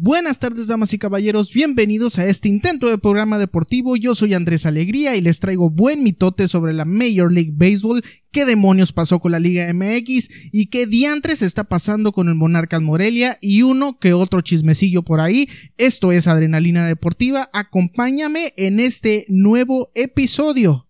Buenas tardes, damas y caballeros, bienvenidos a este intento de programa deportivo. Yo soy Andrés Alegría y les traigo buen mitote sobre la Major League Baseball, qué demonios pasó con la Liga MX y qué diantres está pasando con el Monarcas Morelia y uno que otro chismecillo por ahí. Esto es Adrenalina Deportiva, acompáñame en este nuevo episodio.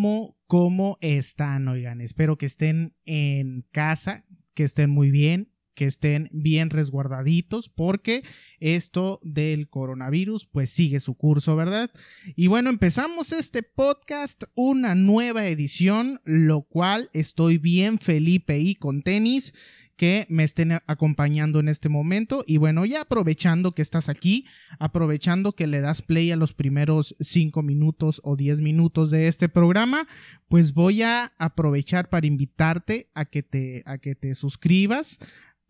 ¿Cómo, cómo están? Oigan, espero que estén en casa, que estén muy bien, que estén bien resguardaditos porque esto del coronavirus pues sigue su curso, ¿verdad? Y bueno, empezamos este podcast, una nueva edición, lo cual estoy bien Felipe y con tenis que me estén acompañando en este momento. Y bueno, ya aprovechando que estás aquí, aprovechando que le das play a los primeros 5 minutos o 10 minutos de este programa, pues voy a aprovechar para invitarte a que te, a que te suscribas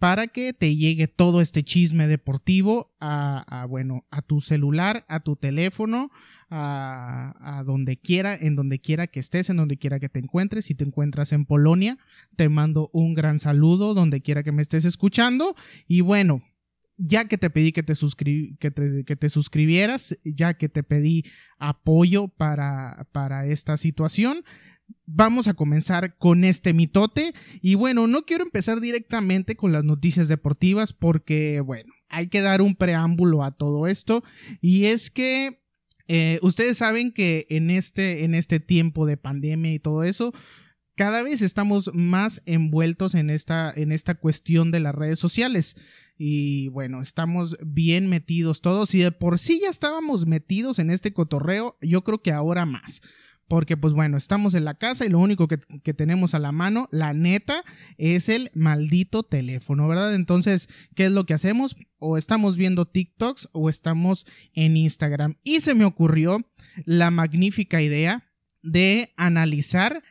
para que te llegue todo este chisme deportivo a, bueno, a tu celular, a tu teléfono, a, a, donde quiera, en donde quiera que estés, en donde quiera que te encuentres. Si te encuentras en Polonia, te mando un gran saludo donde quiera que me estés escuchando. Y bueno, ya que te pedí que te, que te, que te suscribieras, ya que te pedí apoyo para, para esta situación, vamos a comenzar con este mitote. Y bueno, no quiero empezar directamente con las noticias deportivas porque, bueno, hay que dar un preámbulo a todo esto. Y es que eh, ustedes saben que en este, en este tiempo de pandemia y todo eso, cada vez estamos más envueltos en esta, en esta cuestión de las redes sociales. Y bueno, estamos bien metidos todos. Y de por sí ya estábamos metidos en este cotorreo, yo creo que ahora más. Porque pues bueno, estamos en la casa y lo único que, tenemos a la mano, la neta, es el maldito teléfono, ¿verdad? Entonces, ¿qué es lo que hacemos? O estamos viendo TikToks o estamos en Instagram. Y se me ocurrió la magnífica idea de analizar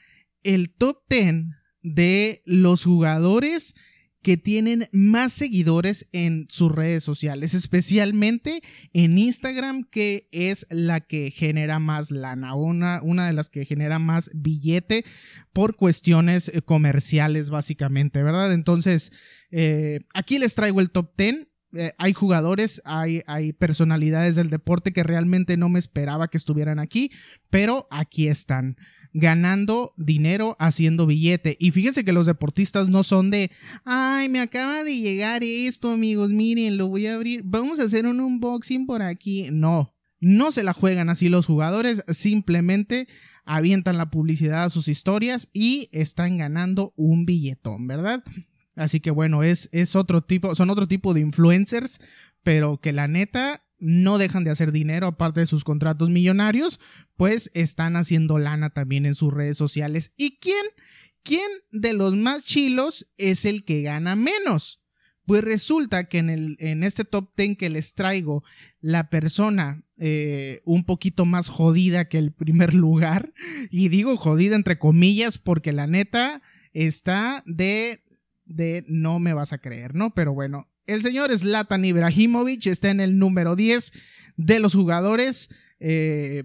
el top 10 de los jugadores que tienen más seguidores en sus redes sociales, especialmente en Instagram, que es la que genera más lana, una, una de las que genera más billete por cuestiones eh, comerciales, básicamente, ¿verdad? Entonces, eh, aquí les traigo el top 10. Eh, hay jugadores, hay, hay personalidades del deporte que realmente no me esperaba que estuvieran aquí, pero aquí están ganando dinero haciendo billete. Y fíjense que los deportistas no son de, ay, me acaba de llegar esto, amigos, miren, lo voy a abrir, vamos a hacer un unboxing por aquí. No, no se la juegan así los jugadores, simplemente avientan la publicidad a sus historias y están ganando un billetón, ¿verdad? Así que bueno, es, es otro tipo, son otro tipo de influencers, pero que la neta no dejan de hacer dinero aparte de sus contratos millonarios, pues están haciendo lana también en sus redes sociales. ¿Y quién? ¿Quién de los más chilos es el que gana menos? Pues resulta que en, el, en este top 10 que les traigo, la persona eh, un poquito más jodida que el primer lugar, y digo jodida entre comillas porque la neta está de, de no me vas a creer, ¿no? Pero bueno, el señor Zlatan Ibrahimovic está en el número 10 de los jugadores. Eh,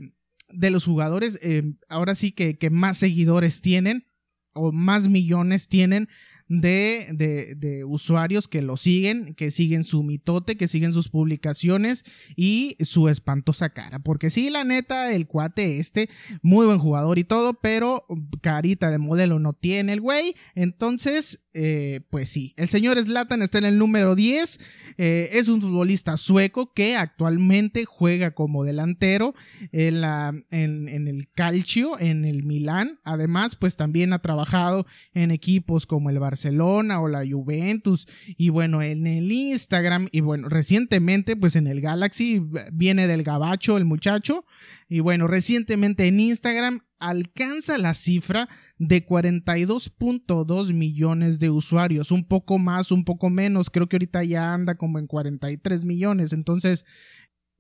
de los jugadores, eh, ahora sí que, que, más seguidores tienen o más millones tienen de, de, de, usuarios que lo siguen, que siguen su mitote, que siguen sus publicaciones y su espantosa cara. Porque sí, la neta, el cuate este, muy buen jugador y todo, pero carita de modelo no tiene el güey. Entonces, eh, pues sí, el señor Slatan está en el número 10, eh, es un futbolista sueco que actualmente juega como delantero en, la, en, en, el Calcio, en el Milán, además pues también ha trabajado en equipos como el Barcelona o la Juventus y bueno, en el Instagram y bueno, recientemente pues en el Galaxy viene del Gabacho el muchacho y bueno, recientemente en Instagram alcanza la cifra de 42.2 millones de usuarios, un poco más, un poco menos, creo que ahorita ya anda como en 43 millones, entonces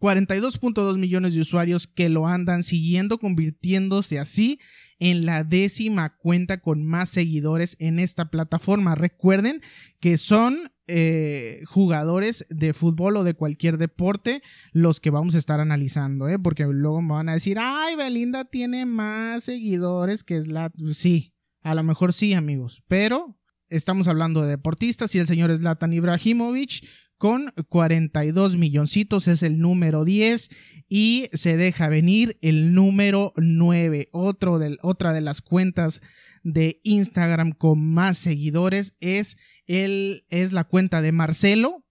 42.2 millones de usuarios que lo andan siguiendo, convirtiéndose así en la décima cuenta con más seguidores en esta plataforma. Recuerden que son eh, jugadores de fútbol o de cualquier deporte los que vamos a estar analizando, ¿eh? porque luego me van a decir, ay, Belinda tiene más seguidores que es la... Sí, a lo mejor sí, amigos, pero estamos hablando de deportistas y el señor Zlatan Ibrahimovic con 42 milloncitos es el número 10 y se deja venir el número 9, otro otra de las cuentas de Instagram con más seguidores es, el, es la cuenta de Marcelo,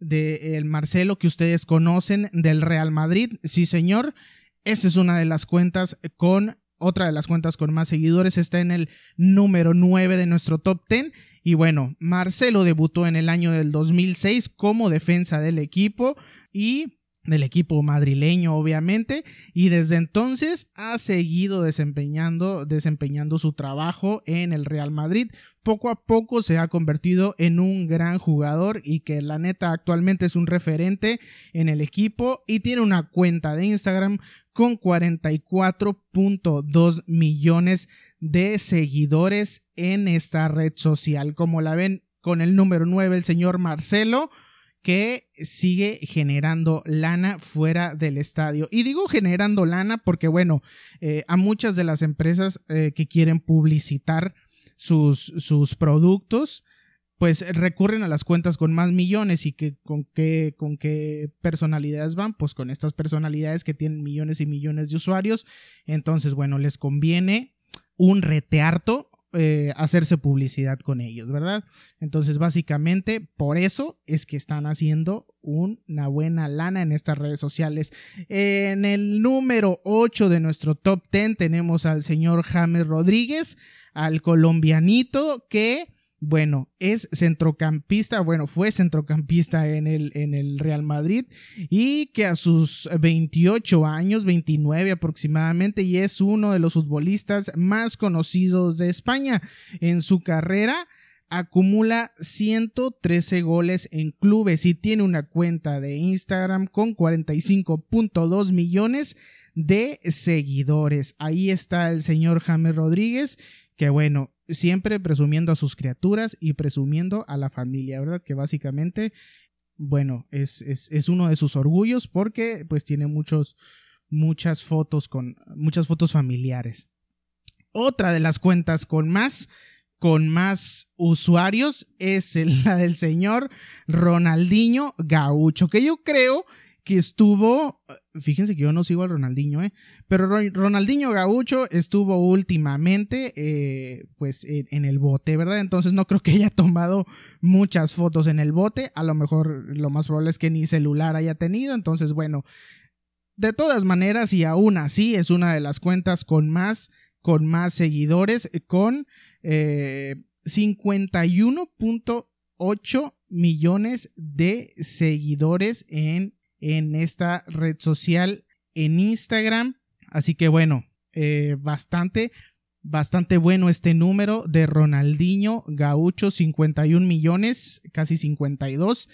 de el Marcelo que ustedes conocen del Real Madrid, sí señor, esa es una de las cuentas con otra de las cuentas con más seguidores, está en el número 9 de nuestro top 10 y bueno, Marcelo debutó en el año del 2006 como defensa del equipo y del equipo madrileño obviamente y desde entonces ha seguido desempeñando desempeñando su trabajo en el Real Madrid. Poco a poco se ha convertido en un gran jugador y que la neta actualmente es un referente en el equipo y tiene una cuenta de Instagram con 44.2 millones de seguidores en esta red social. Como la ven con el número 9, el señor Marcelo, que sigue generando lana fuera del estadio. Y digo generando lana porque, bueno, eh, a muchas de las empresas eh, que quieren publicitar sus, sus productos, pues recurren a las cuentas con más millones y que con qué con qué personalidades van, pues con estas personalidades que tienen millones y millones de usuarios, entonces bueno, les conviene un retearto eh, hacerse publicidad con ellos, ¿verdad? Entonces básicamente por eso es que están haciendo una buena lana en estas redes sociales. En el número 8 de nuestro top 10 tenemos al señor James Rodríguez, al colombianito que bueno, es centrocampista, bueno, fue centrocampista en el, en el Real Madrid y que a sus 28 años, 29 aproximadamente, y es uno de los futbolistas más conocidos de España. En su carrera acumula 113 goles en clubes y tiene una cuenta de Instagram con 45.2 millones de seguidores. Ahí está el señor James Rodríguez, que bueno, siempre presumiendo a sus criaturas y presumiendo a la familia, ¿verdad? Que básicamente, bueno, es, es, uno de sus orgullos porque pues tiene muchos, muchas fotos con, muchas fotos familiares. Otra de las cuentas con más, con más usuarios es la del señor Ronaldinho Gaucho, que yo creo que estuvo, fíjense que yo no sigo a Ronaldinho, ¿eh? pero Ronaldinho Gaucho estuvo últimamente, eh, pues, en, el bote, ¿verdad? Entonces no creo que haya tomado muchas fotos en el bote, a lo mejor lo más probable es que ni celular haya tenido, entonces, bueno, de todas maneras y aún así es una de las cuentas con más, con más seguidores, con eh, 51.8 millones de seguidores en en esta red social en Instagram. Así que bueno, eh, bastante, bastante bueno este número de Ronaldinho Gaucho, 51 millones, casi 52.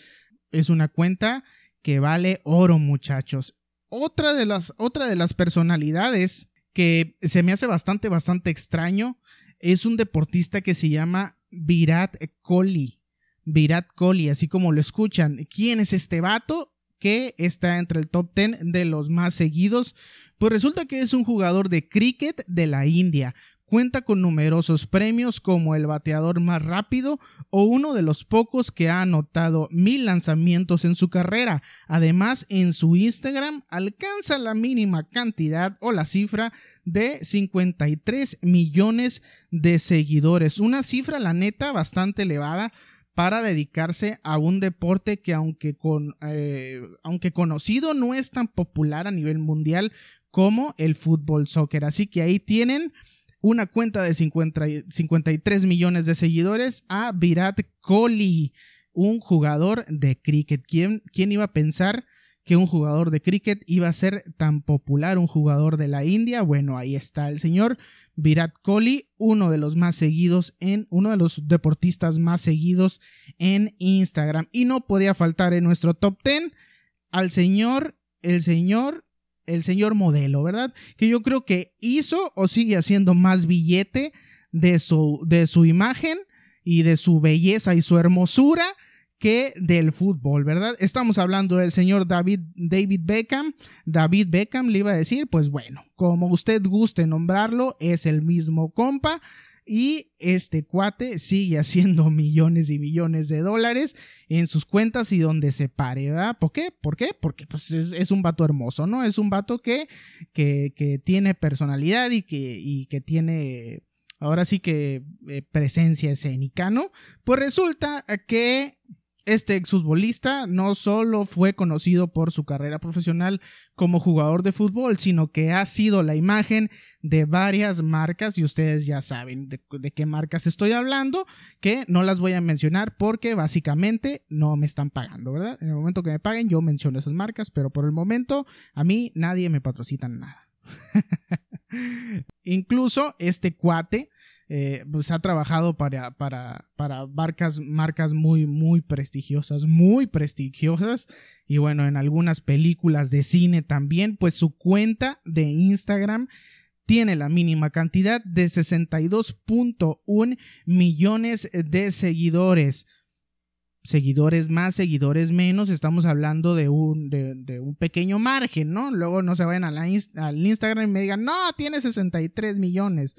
Es una cuenta que vale oro, muchachos. Otra de las, otra de las personalidades que se me hace bastante, bastante extraño es un deportista que se llama Virat Kohli. Virat Kohli, así como lo escuchan. ¿Quién es este vato? Que está entre el top 10 de los más seguidos, pues resulta que es un jugador de cricket de la India. Cuenta con numerosos premios como el bateador más rápido o uno de los pocos que ha anotado mil lanzamientos en su carrera. Además, en su Instagram alcanza la mínima cantidad o la cifra de 53 millones de seguidores. Una cifra, la neta, bastante elevada para dedicarse a un deporte que aunque, con, eh, aunque conocido no es tan popular a nivel mundial como el fútbol soccer. Así que ahí tienen una cuenta de 53 millones de seguidores a Virat Kohli, un jugador de cricket. ¿Quién, ¿Quién iba a pensar que un jugador de cricket iba a ser tan popular, un jugador de la India? Bueno, ahí está el señor Virat Kohli, uno de los más seguidos en, uno de los deportistas más seguidos en Instagram. Y no podía faltar en nuestro top 10 al señor el señor el señor modelo, ¿verdad? Que yo creo que hizo o sigue haciendo más billete de su, de su imagen y de su belleza y su hermosura que del fútbol, ¿verdad? Estamos hablando del señor David, David Beckham. David Beckham le iba a decir, pues bueno, como usted guste nombrarlo, es el mismo compa. Y este cuate sigue haciendo millones y millones de dólares en sus cuentas y donde se pare, ¿verdad? ¿Por qué? ¿Por qué? Porque pues es, un vato hermoso, ¿no? Es un vato que, que, tiene personalidad y que, y que tiene ahora sí que eh, presencia escénica, ¿no? Pues resulta que este exfutbolista no solo fue conocido por su carrera profesional como jugador de fútbol, sino que ha sido la imagen de varias marcas y ustedes ya saben de, qué marcas estoy hablando, que no las voy a mencionar porque básicamente no me están pagando, ¿verdad? En el momento que me paguen yo menciono esas marcas, pero por el momento a mí nadie me patrocina nada. Incluso este cuate eh, pues ha trabajado para, para, para marcas, marcas muy, muy prestigiosas, muy prestigiosas. Y bueno, en algunas películas de cine también, pues su cuenta de Instagram tiene la mínima cantidad de 62.1 millones de seguidores. Seguidores más, seguidores menos, estamos hablando de un, de, un pequeño margen, ¿no? Luego no se vayan al Instagram y me digan, no, tiene 63 millones.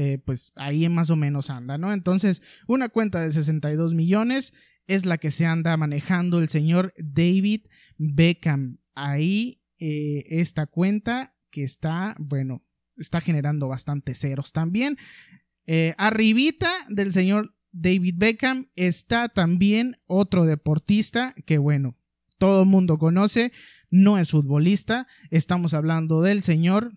Eh, pues ahí más o menos anda, ¿no? Entonces, una cuenta de 62 millones es la que se anda manejando el señor David Beckham. Ahí eh, esta cuenta que está, bueno, está generando bastantes ceros también. Eh, arribita del señor David Beckham está también otro deportista que, bueno, todo el mundo conoce, no es futbolista, estamos hablando del señor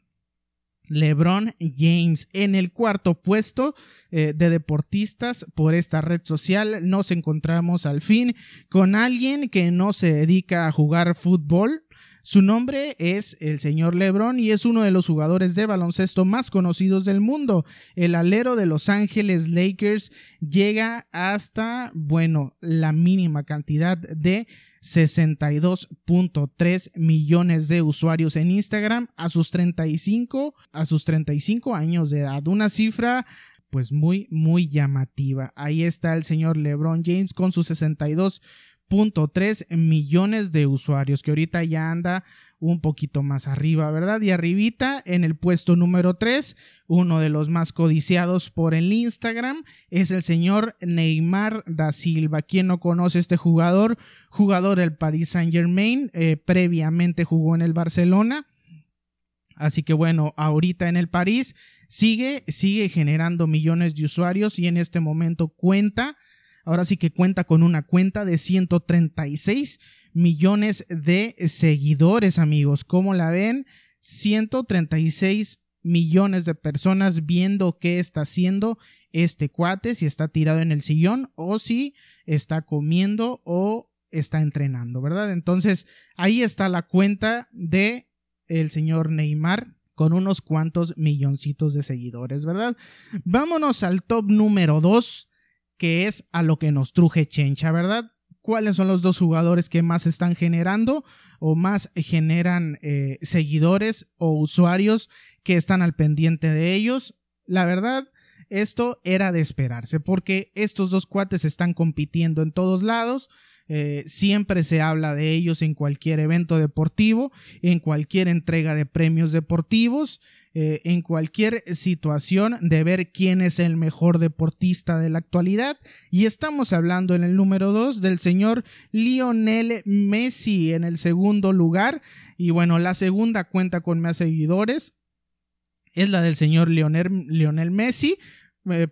LeBron James. En el cuarto puesto eh, de deportistas por esta red social nos encontramos al fin con alguien que no se dedica a jugar fútbol. Su nombre es el señor LeBron y es uno de los jugadores de baloncesto más conocidos del mundo. El alero de Los Ángeles Lakers llega hasta, bueno, la mínima cantidad de 62.3 millones de usuarios en Instagram a sus 35 a sus 35 años de edad, una cifra pues muy muy llamativa. Ahí está el señor LeBron James con sus 62.3 millones de usuarios que ahorita ya anda un poquito más arriba, ¿verdad? Y arribita, en el puesto número 3, uno de los más codiciados por el Instagram, es el señor Neymar da Silva. ¿Quién no conoce este jugador? Jugador del Paris Saint Germain, eh, previamente jugó en el Barcelona. Así que bueno, ahorita en el París sigue, sigue generando millones de usuarios y en este momento cuenta, ahora sí que cuenta con una cuenta de 136 millones de seguidores, amigos. ¿Cómo la ven? 136 millones de personas viendo qué está haciendo este cuate, si está tirado en el sillón o si está comiendo o está entrenando, ¿verdad? Entonces, ahí está la cuenta de el señor Neymar con unos cuantos milloncitos de seguidores, ¿verdad? Vámonos al top número 2, que es a lo que nos truje Chencha, ¿verdad? cuáles son los dos jugadores que más están generando o más generan eh, seguidores o usuarios que están al pendiente de ellos. La verdad, esto era de esperarse porque estos dos cuates están compitiendo en todos lados. Eh, siempre se habla de ellos en cualquier evento deportivo, en cualquier entrega de premios deportivos. Eh, en cualquier situación de ver quién es el mejor deportista de la actualidad. Y estamos hablando en el número 2 del señor Lionel Messi en el segundo lugar. Y bueno, la segunda cuenta con más seguidores es la del señor Lionel, Lionel Messi.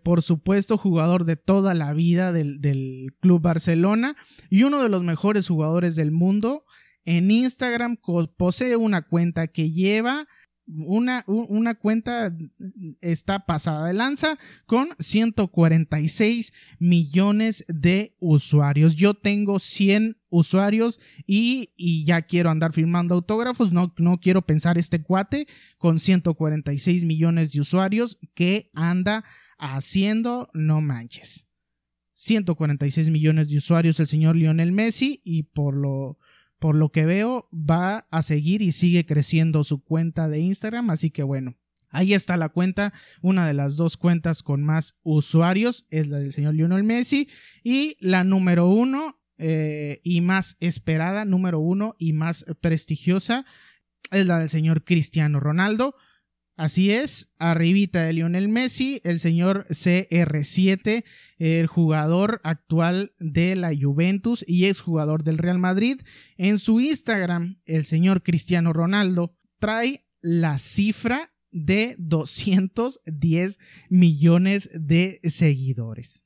Por supuesto, jugador de toda la vida del, del Club Barcelona y uno de los mejores jugadores del mundo. En Instagram posee una cuenta que lleva una, una cuenta está pasada de lanza con 146 millones de usuarios. Yo tengo 100 usuarios y, y, ya quiero andar firmando autógrafos. No, no quiero pensar este cuate con 146 millones de usuarios que anda haciendo, no manches. 146 millones de usuarios el señor Lionel Messi y por lo por lo que veo, va a seguir y sigue creciendo su cuenta de Instagram. Así que bueno, ahí está la cuenta. Una de las dos cuentas con más usuarios es la del señor Lionel Messi. Y la número uno eh, y más esperada, número uno y más prestigiosa, es la del señor Cristiano Ronaldo. Así es, arribita de Lionel Messi, el señor CR7, el jugador actual de la Juventus y es jugador del Real Madrid. En su Instagram, el señor Cristiano Ronaldo trae la cifra de 210 millones de seguidores.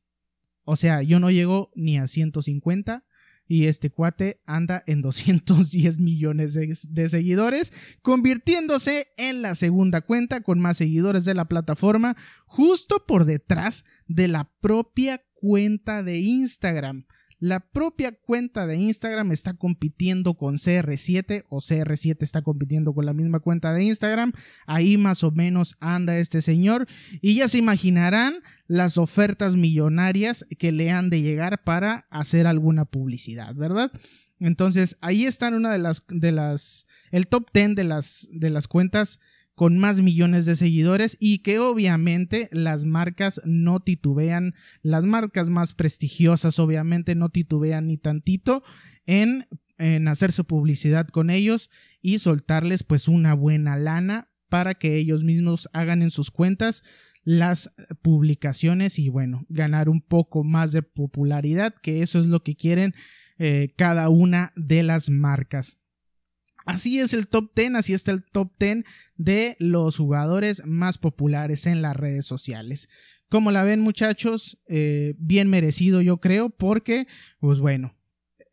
O sea, yo no llego ni a 150, y este cuate anda en 210 millones de, seguidores, convirtiéndose en la segunda cuenta con más seguidores de la plataforma, justo por detrás de la propia cuenta de Instagram. La propia cuenta de Instagram está compitiendo con CR7 o CR7 está compitiendo con la misma cuenta de Instagram. Ahí más o menos anda este señor y ya se imaginarán las ofertas millonarias que le han de llegar para hacer alguna publicidad, ¿verdad? Entonces ahí están una de las de las el top 10 de las de las cuentas con más millones de seguidores y que obviamente las marcas no titubean, las marcas más prestigiosas obviamente no titubean ni tantito en, en hacerse publicidad con ellos y soltarles pues una buena lana para que ellos mismos hagan en sus cuentas las publicaciones y bueno, ganar un poco más de popularidad, que eso es lo que quieren eh, cada una de las marcas. Así es el top 10, así está el top 10 de los jugadores más populares en las redes sociales. Como la ven muchachos, eh, bien merecido yo creo, porque, pues bueno,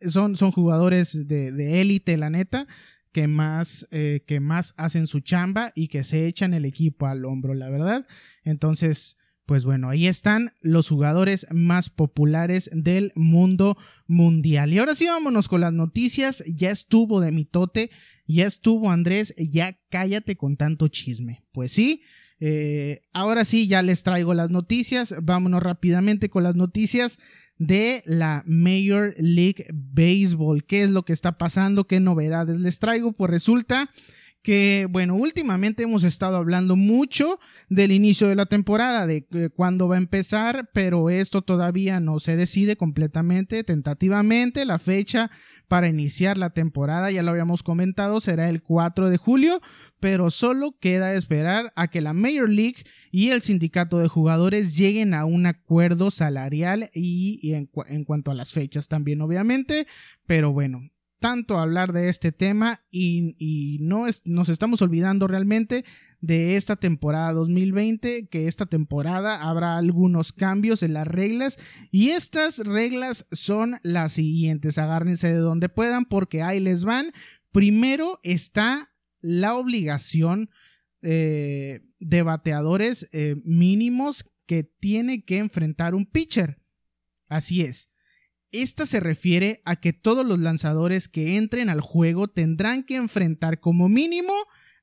son, son jugadores de élite, la neta, que más, eh, que más hacen su chamba y que se echan el equipo al hombro, la verdad. Entonces, pues bueno, ahí están los jugadores más populares del mundo mundial. Y ahora sí, vámonos con las noticias. Ya estuvo de mitote, ya estuvo Andrés, ya cállate con tanto chisme. Pues sí, eh, ahora sí, ya les traigo las noticias. Vámonos rápidamente con las noticias de la Major League Baseball. ¿Qué es lo que está pasando? ¿Qué novedades les traigo? Pues resulta que, bueno, últimamente hemos estado hablando mucho del inicio de la temporada, de cuándo va a empezar, pero esto todavía no se decide completamente, tentativamente, la fecha para iniciar la temporada, ya lo habíamos comentado, será el 4 de julio, pero solo queda esperar a que la Major League y el sindicato de jugadores lleguen a un acuerdo salarial y, en, en cuanto a las fechas también, obviamente, pero bueno, tanto hablar de este tema y, no nos estamos olvidando realmente de esta temporada 2020, que esta temporada habrá algunos cambios en las reglas y estas reglas son las siguientes, agárrense de donde puedan porque ahí les van. Primero está la obligación eh, de bateadores eh, mínimos que tiene que enfrentar un pitcher. Así es. Esta se refiere a que todos los lanzadores que entren al juego tendrán que enfrentar como mínimo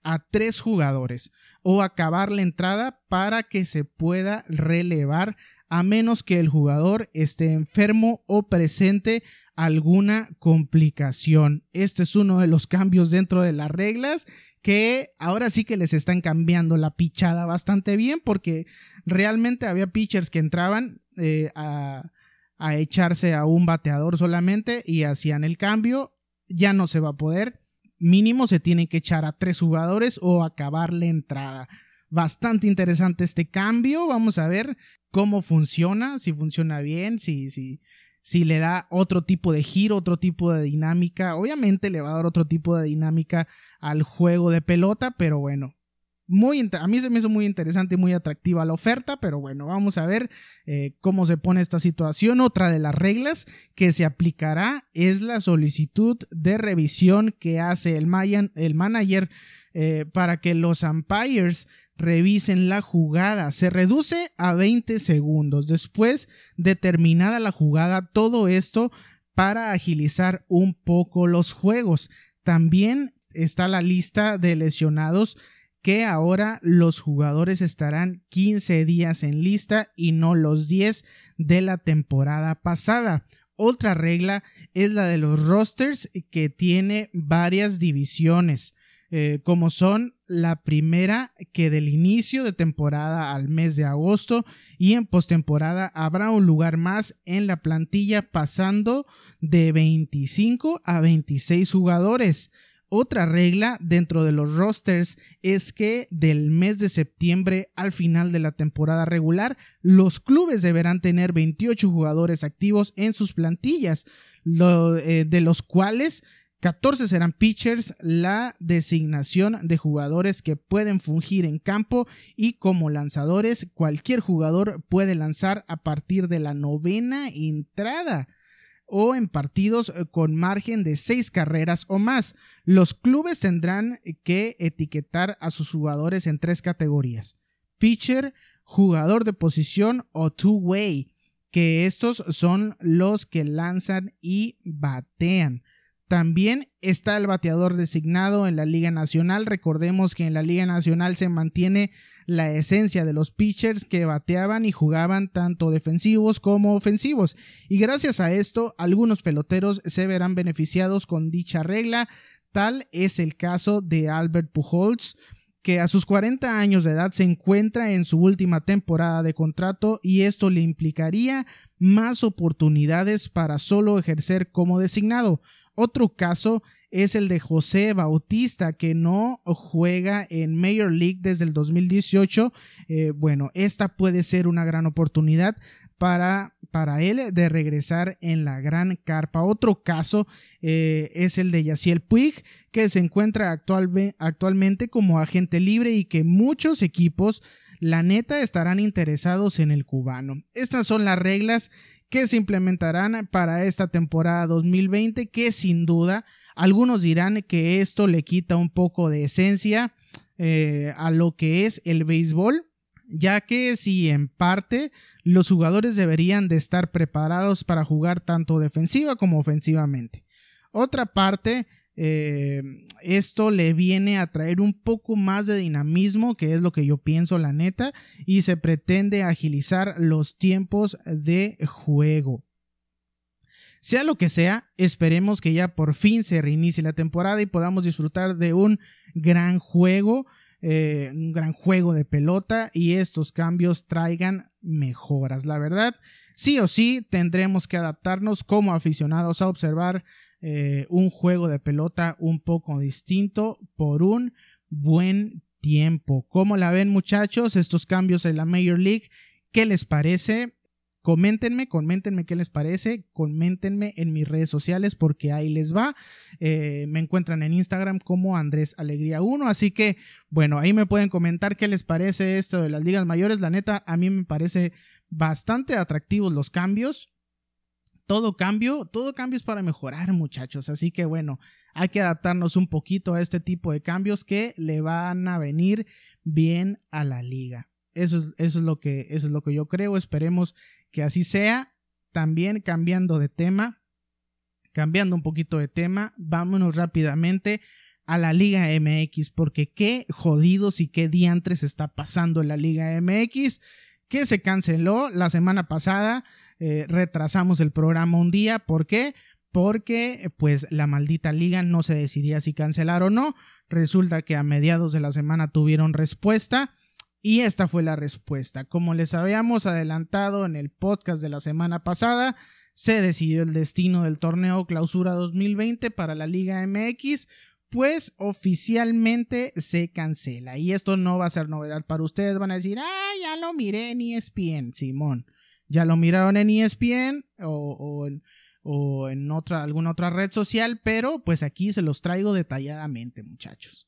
a tres jugadores o acabar la entrada para que se pueda relevar a menos que el jugador esté enfermo o presente alguna complicación. Este es uno de los cambios dentro de las reglas que ahora sí que les están cambiando la pichada bastante bien porque realmente había pitchers que entraban eh, a a echarse a un bateador solamente y hacían el cambio. Ya no se va a poder. Mínimo se tiene que echar a tres jugadores o acabar la entrada. Bastante interesante este cambio. Vamos a ver cómo funciona, si funciona bien, si, si, si le da otro tipo de giro, otro tipo de dinámica. Obviamente le va a dar otro tipo de dinámica al juego de pelota, pero bueno, muy, a mí se me hizo muy interesante y muy atractiva la oferta, pero bueno, vamos a ver eh, cómo se pone esta situación. Otra de las reglas que se aplicará es la solicitud de revisión que hace el, el manager eh, para que los umpires revisen la jugada. Se reduce a 20 segundos. Después de terminada la jugada, todo esto para agilizar un poco los juegos. También está la lista de lesionados que ahora los jugadores estarán 15 días en lista y no los 10 de la temporada pasada. Otra regla es la de los rosters que tiene varias divisiones. Eh, como son la primera que del inicio de temporada al mes de agosto y en postemporada habrá un lugar más en la plantilla pasando de 25 a 26 jugadores. Otra regla dentro de los rosters es que del mes de septiembre al final de la temporada regular, los clubes deberán tener 28 jugadores activos en sus plantillas, eh, de los cuales 14 serán pitchers, la designación de jugadores que pueden fungir en campo y como lanzadores, cualquier jugador puede lanzar a partir de la novena entrada o en partidos eh, con margen de seis carreras o más. Los clubes tendrán que etiquetar a sus jugadores en tres categorías. Pitcher, jugador de posición o two-way, que estos son los que lanzan y batean. También está el bateador designado en la Liga Nacional. Recordemos que en la Liga Nacional se mantiene la esencia de los pitchers que bateaban y jugaban tanto defensivos como ofensivos. Y gracias a esto, algunos peloteros se verán beneficiados con dicha regla. Tal es el caso de Albert Pujols, que a sus 40 años de edad se encuentra en su última temporada de contrato y esto le implicaría más oportunidades para solo ejercer como designado. Otro caso es el de José Bautista, que no juega en Major League desde el 2018. Eh, bueno, esta puede ser una gran oportunidad para, para él de regresar en la gran carpa. Otro caso eh, es el de Yaciel Puig, que se encuentra actualmente como agente libre y que muchos equipos, la neta, estarán interesados en el cubano. Estas son las reglas que se implementarán para esta temporada 2020 que sin duda algunos dirán que esto le quita un poco de esencia eh, a lo que es el béisbol ya que si en parte los jugadores deberían de estar preparados para jugar tanto defensiva como ofensivamente. Otra parte eh, esto le viene a traer un poco más de dinamismo, que es lo que yo pienso la neta, y se pretende agilizar los tiempos de juego. Sea lo que sea, esperemos que ya por fin se reinicie la temporada y podamos disfrutar de un gran juego, eh, un gran juego de pelota y estos cambios traigan mejoras. La verdad, sí o sí tendremos que adaptarnos como aficionados a observar eh, un juego de pelota un poco distinto por un buen tiempo. ¿Cómo la ven muchachos estos cambios en la Major League? ¿Qué les parece? Coméntenme, coméntenme qué les parece, coméntenme en mis redes sociales porque ahí les va. Eh, me encuentran en Instagram como Andrés Alegría 1, así que bueno, ahí me pueden comentar qué les parece esto de las ligas mayores. La neta, a mí me parece bastante atractivos los cambios todo cambio, todo cambio es para mejorar, muchachos. Así que bueno, hay que adaptarnos un poquito a este tipo de cambios que le van a venir bien a la liga. Eso es, eso es lo que, eso es lo que yo creo. Esperemos que así sea. También cambiando de tema, cambiando un poquito de tema, vámonos rápidamente a la Liga MX, porque qué jodidos y qué diantres está pasando en la Liga MX, que se canceló la semana pasada eh, retrasamos el programa un día. ¿Por qué? Porque pues la maldita liga no se decidía si cancelar o no. Resulta que a mediados de la semana tuvieron respuesta. Y esta fue la respuesta. Como les habíamos adelantado en el podcast de la semana pasada, se decidió el destino del torneo Clausura 2020 para la Liga MX, pues oficialmente se cancela. Y esto no va a ser novedad para ustedes. Van a decir, ah, ya lo miré en ESPN, Simón ya lo miraron en ESPN o, en, otra, alguna otra red social, pero pues aquí se los traigo detalladamente, muchachos.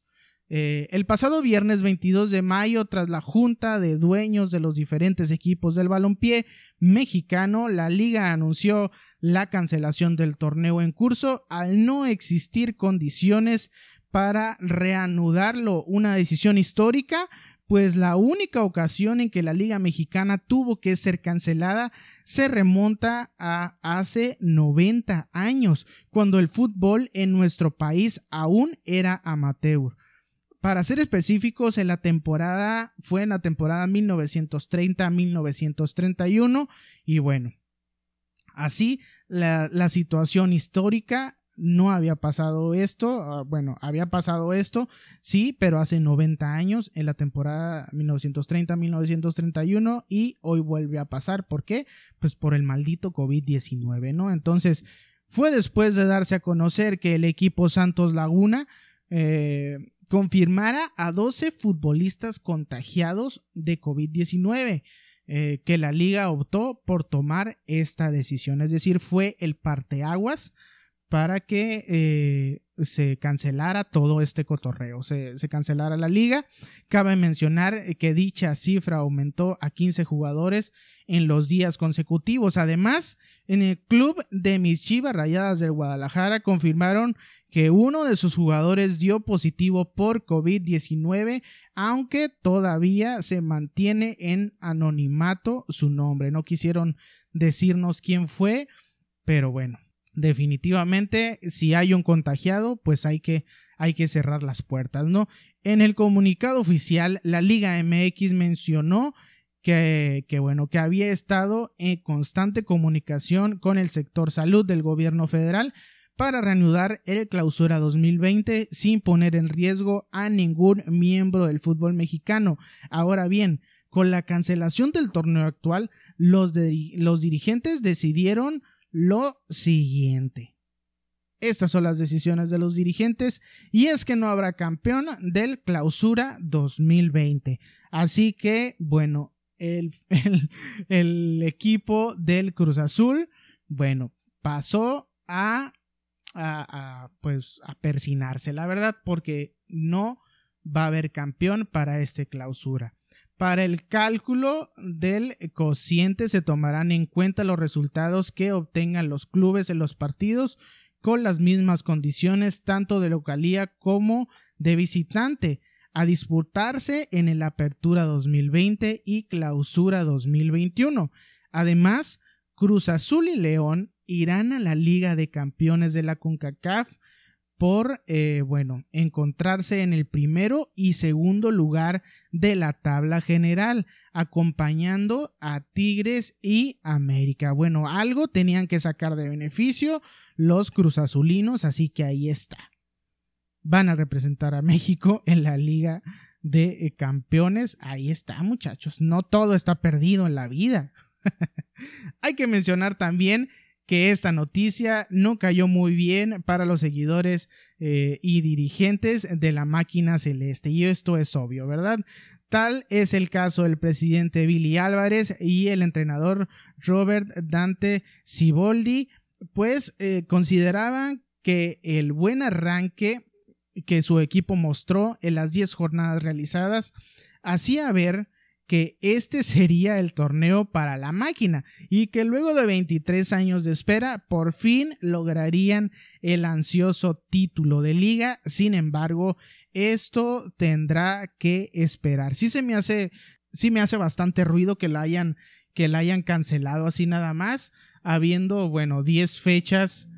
Eh, el pasado viernes 22 de mayo, tras la junta de dueños de los diferentes equipos del balompié mexicano, la liga anunció la cancelación del torneo en curso al no existir condiciones para reanudarlo, una decisión histórica pues la única ocasión en que la Liga Mexicana tuvo que ser cancelada se remonta a hace 90 años, cuando el fútbol en nuestro país aún era amateur. Para ser específicos, en la temporada fue en la temporada 1930-1931 y bueno, así la, situación histórica no había pasado esto, ah, bueno, había pasado esto, sí, pero hace 90 años, en la temporada 1930-1931, y hoy vuelve a pasar. ¿Por qué? Pues por el maldito COVID-19, ¿no? Entonces, fue después de darse a conocer que el equipo Santos Laguna eh, confirmara a 12 futbolistas contagiados de COVID-19. Eh, que la liga optó por tomar esta decisión, es decir, fue el parteaguas para que eh, se cancelara todo este cotorreo, se, cancelara la liga. Cabe mencionar que dicha cifra aumentó a 15 jugadores en los días consecutivos. Además, en el club de mis Chivas Rayadas del Guadalajara confirmaron que uno de sus jugadores dio positivo por COVID-19, aunque todavía se mantiene en anonimato su nombre. No quisieron decirnos quién fue, pero bueno, definitivamente si hay un contagiado, pues hay que hay que cerrar las puertas, ¿no? En el comunicado oficial, la Liga MX mencionó que, que, bueno, que había estado en constante comunicación con el sector salud del gobierno federal para reanudar el clausura 2020 sin poner en riesgo a ningún miembro del fútbol mexicano. Ahora bien, con la cancelación del torneo actual, los, los dirigentes decidieron lo siguiente. Estas son las decisiones de los dirigentes y es que no habrá campeón del clausura 2020. Así que, bueno, el, el, equipo del Cruz Azul, bueno, pasó a, a, pues, a persinarse, la verdad, porque no va a haber campeón para este clausura. Para el cálculo del cociente se tomarán en cuenta los resultados que obtengan los clubes en los partidos con las mismas condiciones tanto de localía como de visitante a disputarse en el Apertura 2020 y Clausura 2021. Además, Cruz Azul y León irán a la Liga de Campeones de la CONCACAF por, eh, bueno, encontrarse en el primero y segundo lugar de la tabla general, acompañando a Tigres y América. Bueno, algo tenían que sacar de beneficio los cruzazulinos, así que ahí está. Van a representar a México en la Liga de eh, Campeones. Ahí está, muchachos. No todo está perdido en la vida. Hay que mencionar también que esta noticia no cayó muy bien para los seguidores eh, y dirigentes de la máquina celeste. Y esto es obvio, ¿verdad? Tal es el caso del presidente Billy Álvarez y el entrenador Robert Dante Ciboldi, pues eh, consideraban que el buen arranque que su equipo mostró en las 10 jornadas realizadas hacía ver que este sería el torneo para la máquina y que luego de 23 años de espera por fin lograrían el ansioso título de liga. Sin embargo, esto tendrá que esperar. Sí se me hace, sí me hace bastante ruido que la hayan, que hayan cancelado así nada más, habiendo, bueno, 10 fechas,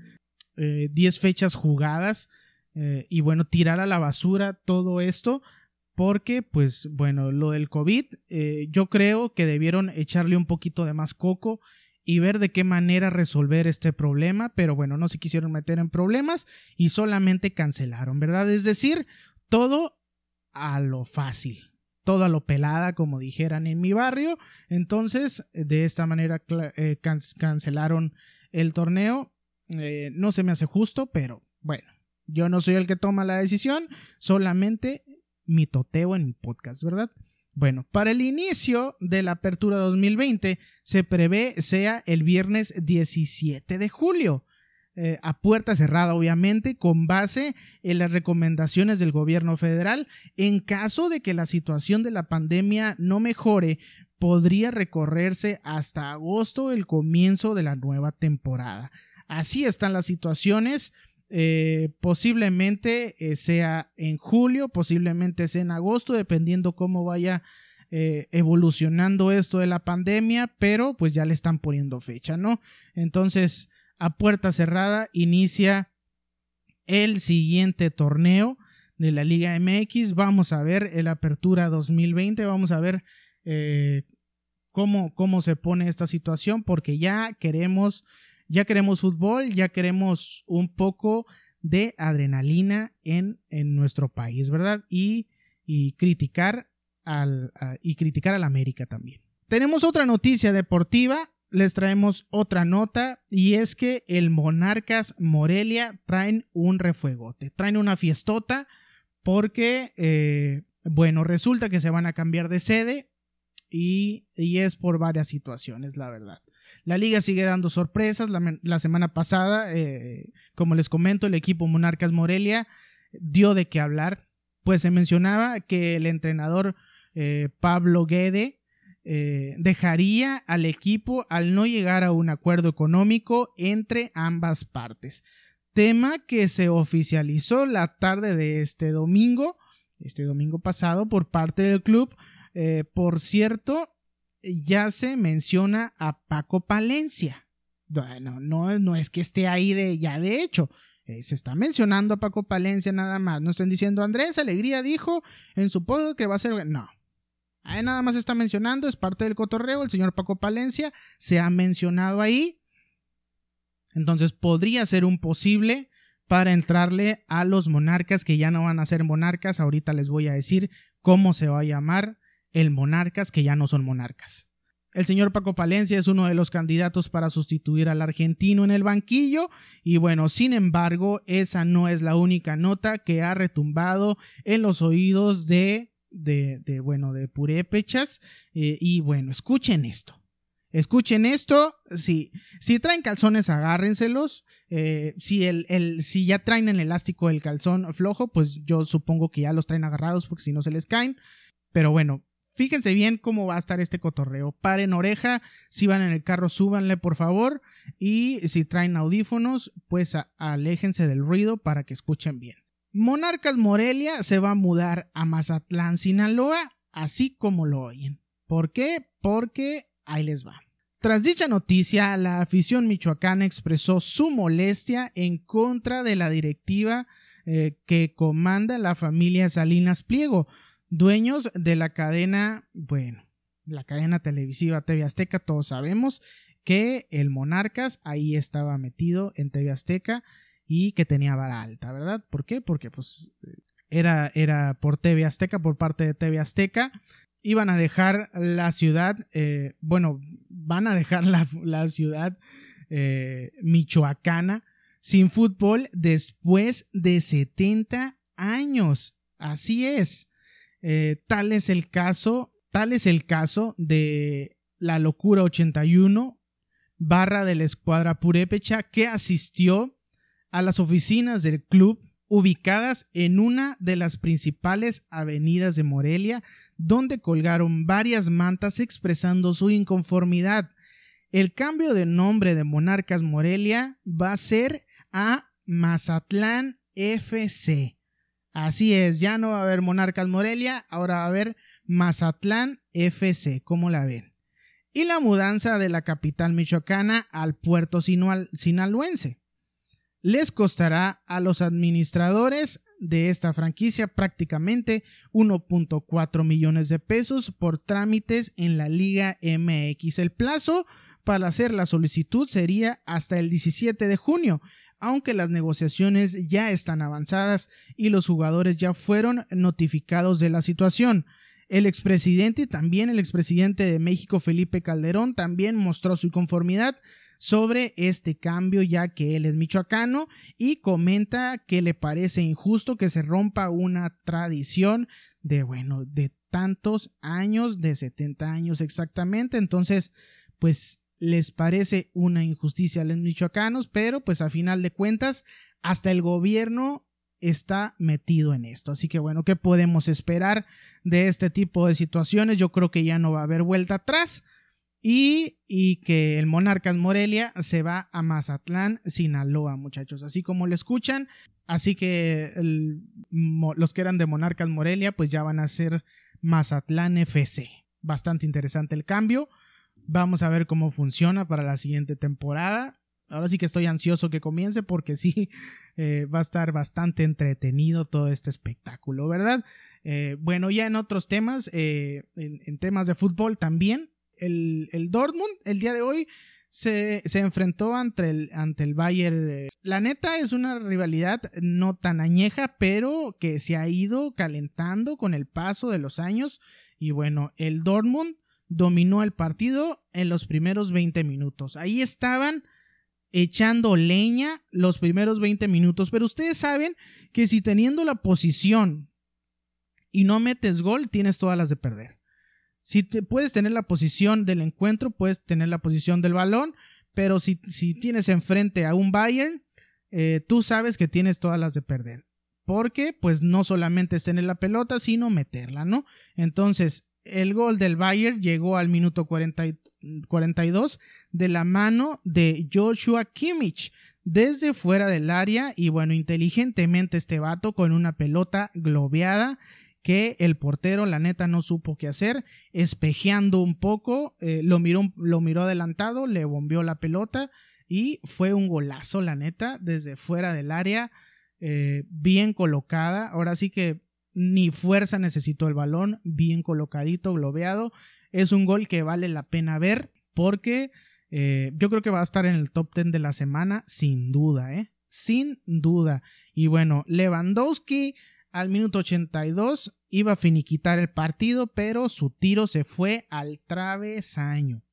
10 eh, fechas jugadas. Eh, y bueno, tirar a la basura todo esto porque pues bueno, lo del COVID eh, yo creo que debieron echarle un poquito de más coco y ver de qué manera resolver este problema, pero bueno, no se quisieron meter en problemas y solamente cancelaron, ¿verdad? Es decir, todo a lo fácil, todo a lo pelada, como dijeran en mi barrio. Entonces, de esta manera eh, cancelaron el torneo. Eh, no se me hace justo, pero bueno, yo no soy el que toma la decisión, solamente mi toteo en mi podcast, ¿verdad? Bueno, para el inicio de la apertura 2020 se prevé sea el viernes 17 de julio. Eh, a puerta cerrada, obviamente, con base en las recomendaciones del gobierno federal. En caso de que la situación de la pandemia no mejore, podría recorrerse hasta agosto el comienzo de la nueva temporada. Así están las situaciones. Eh, posiblemente eh, sea en julio, posiblemente sea en agosto, dependiendo cómo vaya eh, evolucionando esto de la pandemia, pero pues ya le están poniendo fecha, ¿no? Entonces, a puerta cerrada inicia el siguiente torneo de la Liga MX. Vamos a ver el Apertura 2020, vamos a ver cómo, cómo se pone esta situación, porque ya queremos Ya queremos fútbol, ya queremos un poco de adrenalina en, en nuestro país, ¿verdad? Y, y criticar al, y criticar al América también. Tenemos otra noticia deportiva, les traemos otra nota y es que el Monarcas Morelia traen un refuegote, traen una fiestota porque, eh, bueno, resulta que se van a cambiar de sede y, y, es por varias situaciones, la verdad. La liga sigue dando sorpresas. La, semana pasada, eh, como les comento, el equipo Monarcas Morelia dio de qué hablar, pues se mencionaba que el entrenador eh, Pablo Guede eh, dejaría al equipo al no llegar a un acuerdo económico entre ambas partes. Tema que se oficializó la tarde de este domingo, este domingo pasado, por parte del club. por cierto, ya se menciona a Paco Palencia. Bueno, no, no es que esté ahí de ya de hecho. Eh, se está mencionando a Paco Palencia nada más. No están diciendo Andrés Alegría dijo en su podio que va a ser. No. Ahí nada más está mencionando, es parte del cotorreo. El señor Paco Palencia se ha mencionado ahí. Entonces podría ser un posible para entrarle a los monarcas que ya no van a ser monarcas. Ahorita les voy a decir cómo se va a llamar el Monarcas que ya no son monarcas. El señor Paco Palencia es uno de los candidatos para sustituir al argentino en el banquillo y bueno, sin embargo, esa no es la única nota que ha retumbado en los oídos de, de, bueno, de purépechas eh, y bueno, escuchen esto. Escuchen esto, si, si traen calzones, agárrenselos. Eh, si, el, el, si ya traen el elástico del calzón flojo, pues yo supongo que ya los traen agarrados porque si no se les caen. Pero bueno, Fíjense bien cómo va a estar este cotorreo. Paren oreja, si van en el carro, súbanle por favor. Y si traen audífonos, pues aléjense del ruido para que escuchen bien. Monarcas Morelia se va a mudar a Mazatlán, Sinaloa, así como lo oyen. ¿Por qué? Porque ahí les va. Tras dicha noticia, la afición michoacana expresó su molestia en contra de la directiva eh, que comanda la familia Salinas Pliego, dueños de la cadena, bueno, la cadena televisiva TV Azteca, todos sabemos que el Monarcas ahí estaba metido en TV Azteca y que tenía vara alta, ¿verdad? ¿Por qué? Porque pues era, era por TV Azteca, por parte de TV Azteca. Iban a dejar la ciudad, eh, bueno, van a dejar la, ciudad eh, michoacana sin fútbol después de 70 años. Así es. Eh, tal es el caso, tal es el caso de la locura 81 barra de la escuadra Purépecha que asistió a las oficinas del club ubicadas en una de las principales avenidas de Morelia, donde colgaron varias mantas expresando su inconformidad. El cambio de nombre de Monarcas Morelia va a ser a Mazatlán FC. Así es, ya no va a haber Monarcas Morelia, ahora va a haber Mazatlán FC, ¿cómo la ven? Y la mudanza de la capital michoacana al puerto sinaloense. Les costará a los administradores de esta franquicia prácticamente 1.4 millones de pesos por trámites en la Liga MX. El plazo para hacer la solicitud sería hasta el 17 de junio aunque las negociaciones ya están avanzadas y los jugadores ya fueron notificados de la situación. El expresidente y también el expresidente de México, Felipe Calderón, también mostró su conformidad sobre este cambio ya que él es michoacano y comenta que le parece injusto que se rompa una tradición de bueno, de tantos años, de 70 años exactamente. Entonces, pues les parece una injusticia a los michoacanos, pero pues a final de cuentas hasta el gobierno está metido en esto. Así que bueno, ¿qué podemos esperar de este tipo de situaciones? Yo creo que ya no va a haber vuelta atrás y, y que el Monarcas Morelia se va a Mazatlán, Sinaloa, muchachos. Así como lo escuchan, así que los que eran de Monarcas Morelia pues ya van a ser Mazatlán FC. Bastante interesante el cambio. Vamos a ver cómo funciona para la siguiente temporada. Ahora sí que estoy ansioso que comience porque sí eh, va a estar bastante entretenido todo este espectáculo, ¿verdad? Eh, bueno, ya en otros temas, eh, en, temas de fútbol también, el, el Dortmund el día de hoy se, enfrentó ante el, ante el Bayern. La neta es una rivalidad no tan añeja, pero que se ha ido calentando con el paso de los años. Y bueno, el Dortmund dominó el partido en los primeros 20 minutos. Ahí estaban echando leña los primeros 20 minutos, pero ustedes saben que si teniendo la posición y no metes gol, tienes todas las de perder. Si te, puedes tener la posición del encuentro, puedes tener la posición del balón, pero si, si tienes enfrente a un Bayern, eh, tú sabes que tienes todas las de perder. Porque, pues, no solamente es tener la pelota, sino meterla, ¿no? Entonces, el gol del Bayern llegó al minuto 42 de la mano de Joshua Kimmich desde fuera del área y bueno, inteligentemente este vato con una pelota globeada que el portero la neta no supo qué hacer, espejeando un poco, eh, lo, miró, lo miró adelantado, le bombeó la pelota y fue un golazo la neta desde fuera del área, eh, bien colocada, ahora sí que ni fuerza necesitó el balón, bien colocadito, globeado, es un gol que vale la pena ver porque eh, yo creo que va a estar en el top 10 de la semana sin duda, ¿eh? Sin duda. Y bueno, Lewandowski al minuto 82 iba a finiquitar el partido, pero su tiro se fue al travesaño.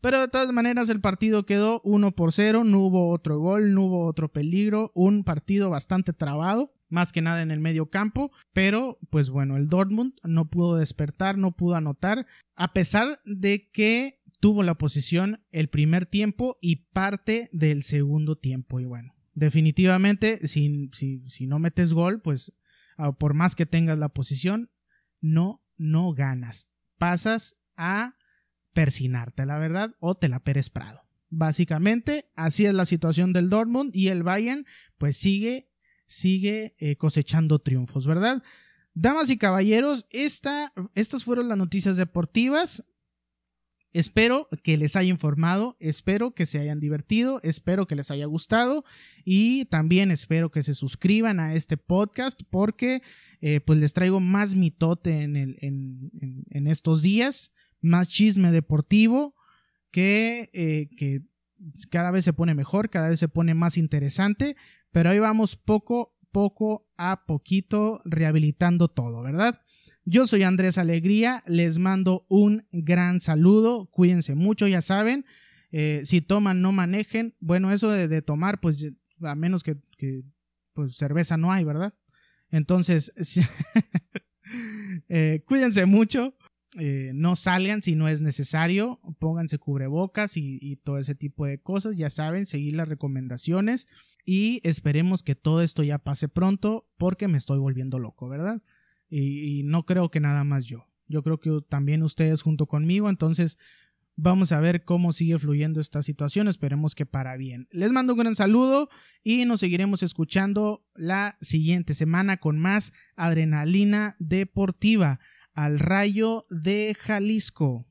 Pero de todas maneras el partido quedó 1 por 0, no hubo otro gol, no hubo otro peligro, un partido bastante trabado, más que nada en el medio campo, pero pues bueno, el Dortmund no pudo despertar, no pudo anotar, a pesar de que tuvo la posición el primer tiempo y parte del segundo tiempo y bueno, definitivamente, si, si, no metes gol, pues por más que tengas la posición, no, no ganas. Pasas a persinarte, la verdad, o te la Pérez Prado. Básicamente, así es la situación del Dortmund y el Bayern, pues sigue, sigue eh, cosechando triunfos, ¿verdad? Damas y caballeros, esta, estas fueron las noticias deportivas. Espero que les haya informado, espero que se hayan divertido, espero que les haya gustado y también espero que se suscriban a este podcast porque eh, pues les traigo más mitote en, el, en, estos días, más chisme deportivo que, eh, que cada vez se pone mejor, cada vez se pone más interesante, pero ahí vamos poco, poco a poquito rehabilitando todo, ¿verdad? Yo soy Andrés Alegría, les mando un gran saludo, cuídense mucho, ya saben, eh, si toman no manejen, bueno, eso de, tomar, pues a menos que, pues cerveza no hay, ¿verdad? Entonces, eh, cuídense mucho, eh, no salgan si no es necesario, pónganse cubrebocas y, y, todo ese tipo de cosas, ya saben, seguir las recomendaciones y esperemos que todo esto ya pase pronto porque me estoy volviendo loco, ¿verdad? y, no creo que nada más yo. Yo creo que también ustedes junto conmigo, entonces vamos a ver cómo sigue fluyendo esta situación, esperemos que para bien. Les mando un gran saludo y nos seguiremos escuchando la siguiente semana con más adrenalina deportiva al rayo de Jalisco.